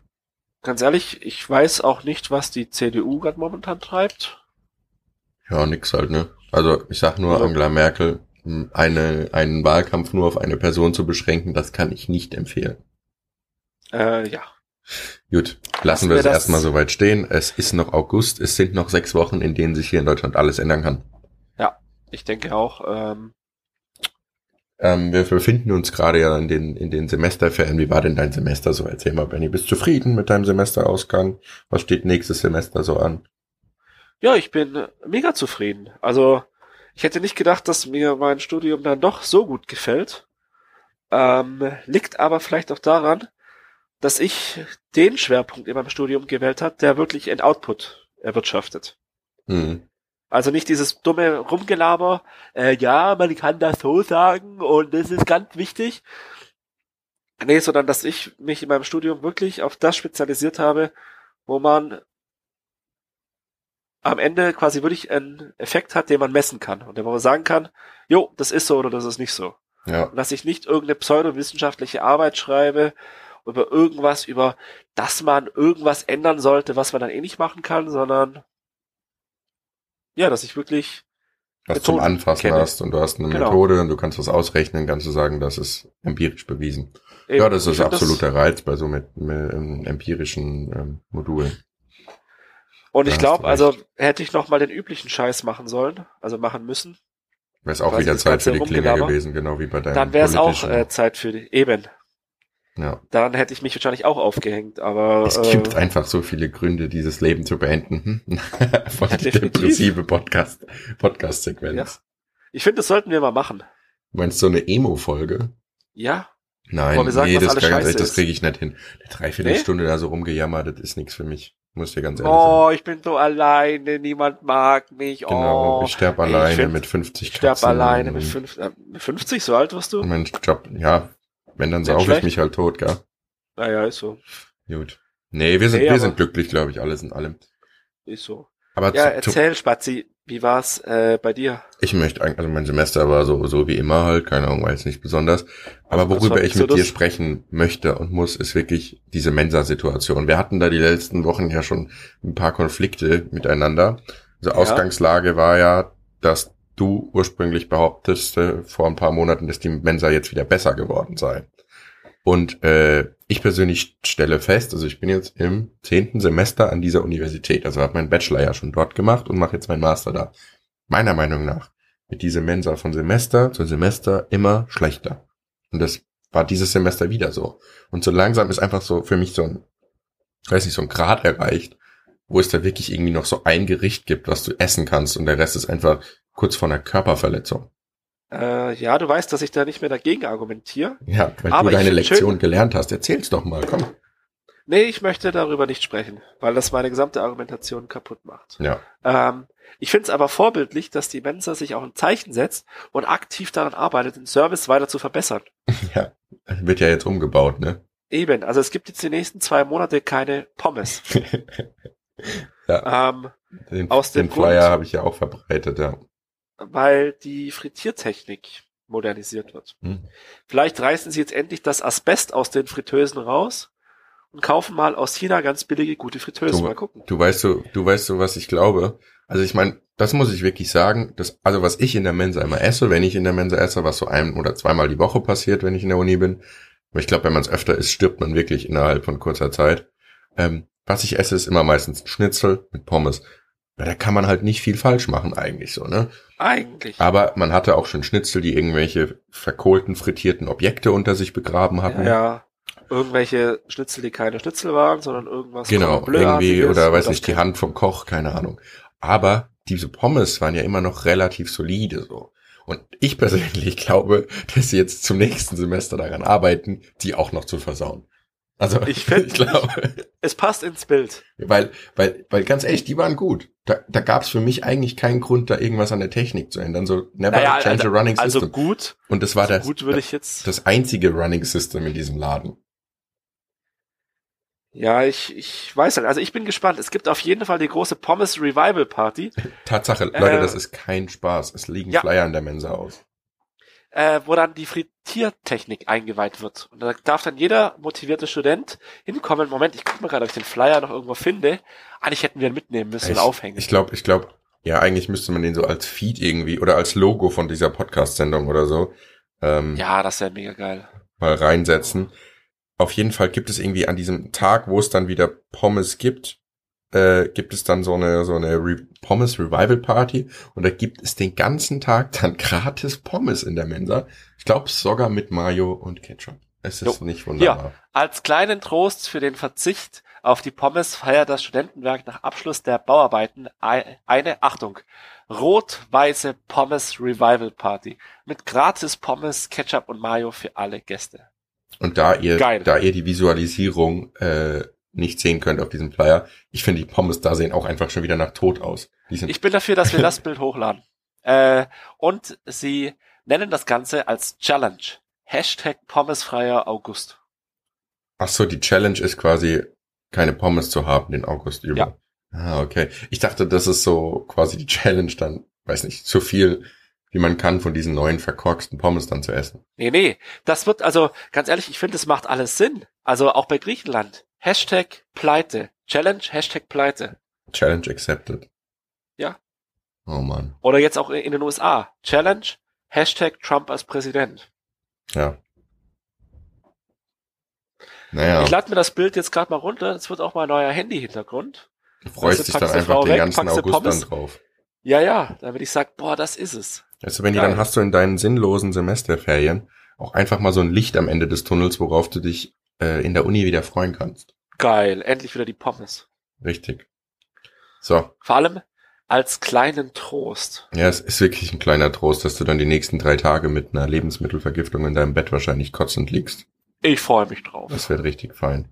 ganz ehrlich, ich weiß auch nicht, was die CDU gerade momentan treibt. Ja, nix halt, ne? Also ich sag nur Also- Angela Merkel, eine, einen Wahlkampf nur auf eine Person zu beschränken, das kann ich nicht empfehlen. Äh, ja. Gut, lassen wir es erstmal soweit stehen. Es ist noch August, es sind noch sechs Wochen, in denen sich hier in Deutschland alles ändern kann. Ich denke auch. Ähm, Ähm, wir befinden uns gerade ja in den, in den Semesterferien. Wie war denn dein Semester so? Erzähl mal, Benny. Bist du zufrieden mit deinem Semesterausgang? Was steht nächstes Semester so an? ja, ich bin mega zufrieden. Also ich hätte nicht gedacht, dass mir mein Studium dann doch so gut gefällt. Ähm, liegt aber vielleicht auch daran, dass ich den Schwerpunkt in meinem Studium gewählt hat, der wirklich ein Output erwirtschaftet. Hm. Also nicht dieses dumme Rumgelaber, äh, ja, man kann das so sagen und das ist ganz wichtig. Nee, sondern dass ich mich in meinem Studium wirklich auf das spezialisiert habe, wo man am Ende quasi wirklich einen Effekt hat, den man messen kann und wo man sagen kann, jo, das ist so oder das ist nicht so. Ja, Und dass ich nicht irgendeine pseudowissenschaftliche Arbeit schreibe über irgendwas, über das man irgendwas ändern sollte, was man dann eh nicht machen kann, sondern ja, dass ich wirklich was zum Methoden Anfassen kenne. hast und du hast eine Genau. Methode und du kannst was ausrechnen, kannst du sagen, das ist empirisch bewiesen. eben, ja, das ist absoluter Reiz bei so mit, mit ähm, empirischen ähm, Modulen. Und ich glaube, also hätte ich noch mal den üblichen Scheiß machen sollen, also machen müssen, Wäre es auch wieder Zeit für die Klinge gewesen, genau wie bei deinem dann wäre es auch äh, Zeit für die eben. ja. Dann hätte ich mich wahrscheinlich auch aufgehängt, aber Es äh, gibt einfach so viele Gründe, dieses Leben zu beenden. Hm? Voll die Definitiv. depressive Podcast, Podcast-Sequenz. Ja. ich finde, das sollten wir mal machen. Du meinst so eine Emo-Folge? Ja, Nein, sagen, nee, das, das kriege ich nicht hin. Eine Dreiviertelstunde da so rumgejammert, das ist nichts für mich. Muss dir ganz ehrlich oh, ich bin so alleine, niemand mag mich. Genau, oh, ich sterb Ey, ich alleine find- mit 50 Ich sterb Katzen alleine mit fünf, äh, mit 50, so alt wirst du? Mein Job, ja, wenn dann sauf ich mich halt tot, gell? Naja, ist so. Gut. Nee, wir sind, Nee, wir sind glücklich, glaube ich, alles in allem. Ist so. Aber Ja, zu, zu, erzähl, Spazi, wie war's äh, bei dir? ich möchte eigentlich, also mein Semester war so, so wie immer halt, keine Ahnung, war jetzt nicht besonders. Aber war worüber ich mit dir sprechen möchte und muss, ist wirklich diese Mensa-Situation. Wir hatten da die letzten Wochen ja schon ein paar Konflikte miteinander. Also Ausgangslage war ja, dass du ursprünglich behauptest äh, vor ein paar Monaten, dass die Mensa jetzt wieder besser geworden sei. Und äh, ich persönlich stelle fest, also ich bin jetzt im zehnten Semester an dieser Universität, also habe meinen Bachelor ja schon dort gemacht und mache jetzt meinen Master da. Meiner Meinung nach wird diese Mensa von Semester zu Semester immer schlechter. Und das war dieses Semester wieder so. Und so langsam ist einfach so für mich so ein, weiß nicht, so ein Grad erreicht, wo es da wirklich irgendwie noch so ein Gericht gibt, was du essen kannst und der Rest ist einfach kurz vor einer Körperverletzung. Äh, ja, du weißt, dass ich da nicht mehr dagegen argumentiere. Ja, weil Aber du deine Lektion schön, gelernt hast. Erzähl's doch mal, komm. Nee, ich möchte darüber nicht sprechen, weil das meine gesamte Argumentation kaputt macht. Ja. Ähm, ich finde es aber vorbildlich, dass die Mensa sich auch ein Zeichen setzt und aktiv daran arbeitet, den Service weiter zu verbessern. Ja, wird ja jetzt umgebaut, ne? Eben, also es gibt jetzt die nächsten zwei Monate keine Pommes. ja. Ähm, den, aus dem den Flyer habe ich ja auch verbreitet, ja. Weil die Frittiertechnik modernisiert wird. Hm. Vielleicht reißen sie jetzt endlich das Asbest aus den Fritteusen raus und kaufen mal aus China ganz billige, gute Fritteusen. Du, mal gucken. Du weißt so, du weißt so, was ich glaube. Also ich meine, das muss ich wirklich sagen, dass, also was ich in der Mensa immer esse, wenn ich in der Mensa esse, was so ein oder zweimal die Woche passiert, wenn ich in der Uni bin, aber ich glaube, wenn man es öfter isst, stirbt man wirklich innerhalb von kurzer Zeit. Ähm, was ich esse, ist immer meistens Schnitzel mit Pommes. Weil da kann man halt nicht viel falsch machen eigentlich so, ne? Eigentlich. Aber man hatte auch schon Schnitzel, die irgendwelche verkohlten, frittierten Objekte unter sich begraben hatten. Ja, irgendwelche Schnitzel, die keine Schnitzel waren, sondern irgendwas. Genau, irgendwie, oder weiß nicht, die Hand vom Koch, keine Ahnung. Aber diese Pommes waren ja immer noch relativ solide so. Und ich persönlich glaube, dass sie jetzt zum nächsten Semester daran arbeiten, die auch noch zu versauen. Also ich, find, ich glaube, es passt ins Bild. Weil, weil, weil ganz ehrlich, die waren gut. Da, da gab es für mich eigentlich keinen Grund, da irgendwas an der Technik zu ändern. So never naja, change also, a running also system. Also gut. Und das war also das, gut würde ich jetzt das einzige Running System in diesem Laden. Ja, ich, ich weiß halt. Also ich bin gespannt. Es gibt auf jeden Fall die große Pommes Revival Party. Tatsache, Leute, äh, das ist kein Spaß. Es liegen ja. Flyer in der Mensa aus. Äh, wo dann die Frittiertechnik eingeweiht wird. Und da darf dann jeder motivierte Student hinkommen. Moment, ich guck mal gerade, ob ich den Flyer noch irgendwo finde. Eigentlich hätten wir ihn mitnehmen müssen ich, und aufhängen. Ich glaube, ich glaube, ja, eigentlich müsste man den so als Feed irgendwie oder als Logo von dieser Podcast-Sendung oder so. Ähm, ja, das wäre mega geil. Mal reinsetzen auf jeden Fall gibt es irgendwie an diesem Tag, wo es dann wieder Pommes gibt, äh, gibt es dann so eine so eine Re Pommes Revival Party und da gibt es den ganzen Tag dann gratis Pommes in der Mensa. Ich glaube sogar mit Mayo und Ketchup. Es ist jo. nicht wunderbar. Ja, als kleinen Trost für den Verzicht auf die Pommes feiert das Studentenwerk nach Abschluss der Bauarbeiten eine, Achtung, rot-weiße Pommes Revival Party mit gratis Pommes, Ketchup und Mayo für alle Gäste. Und da ihr, Geil. da ihr die Visualisierung äh, nicht sehen könnt auf diesem Flyer, ich finde die Pommes da sehen auch einfach schon wieder nach tot aus. ich bin dafür, dass wir das Bild hochladen. Äh, und sie nennen das Ganze als Challenge. Hashtag Pommesfreier August. Ach so, die Challenge ist quasi keine Pommes zu haben den August über. Ja. Ah, okay. Ich dachte, das ist so quasi die Challenge dann, weiß nicht, zu viel wie man kann, von diesen neuen verkorksten Pommes dann zu essen. Nee, nee. Das wird, also, ganz ehrlich, ich finde, es macht alles Sinn. Also auch bei Griechenland. Hashtag Pleite. Challenge, Hashtag Pleite. Challenge accepted. Ja. Oh man. Oder jetzt auch in den USA. Challenge, Hashtag Trump als Präsident. Ja. Naja. Ich lade mir das Bild jetzt gerade mal runter. Es wird auch mal ein neuer Handy-Hintergrund. Du freust also, dich dann einfach den weg, ganzen August dann drauf. Ja, ja, damit ich sag, boah, das ist es. Also wenn die dann hast du in deinen sinnlosen Semesterferien auch einfach mal so ein Licht am Ende des Tunnels, worauf du dich äh, in der Uni wieder freuen kannst. Geil, endlich wieder die Pommes. Richtig. So. Vor allem als kleinen Trost. Ja, es ist wirklich ein kleiner Trost, dass du dann die nächsten drei Tage mit einer Lebensmittelvergiftung in deinem Bett wahrscheinlich kotzend liegst. Ich freue mich drauf. Das wird richtig fein.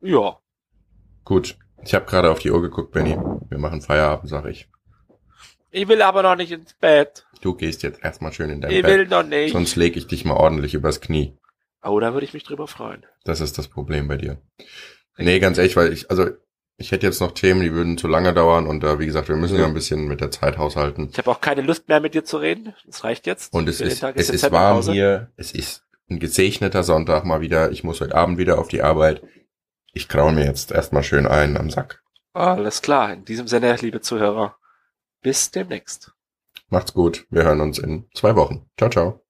Ja. Gut. Ich habe gerade auf die Uhr geguckt, Benny. Wir machen Feierabend, sag ich. Ich will aber noch nicht ins Bett. Du gehst jetzt erstmal schön in dein ich Bett. Ich will noch nicht. Sonst lege ich dich mal ordentlich übers Knie. Oh, da würde ich mich drüber freuen. Das ist das Problem bei dir. Richtig. Nee, ganz ehrlich, weil ich, also ich hätte jetzt noch Themen, die würden zu lange dauern und äh, wie gesagt, wir müssen ja ein bisschen mit der Zeit haushalten. Ich habe auch keine Lust mehr mit dir zu reden. Das reicht jetzt. Und es ist, es ist warm hier. Es ist ein gesegneter Sonntag mal wieder. Ich muss heute Abend wieder auf die Arbeit. Ich graue mir jetzt erstmal schön ein am Sack. Alles klar. In diesem Sinne, liebe Zuhörer, Bis demnächst. Macht's gut. Wir hören uns in zwei Wochen. Ciao, ciao.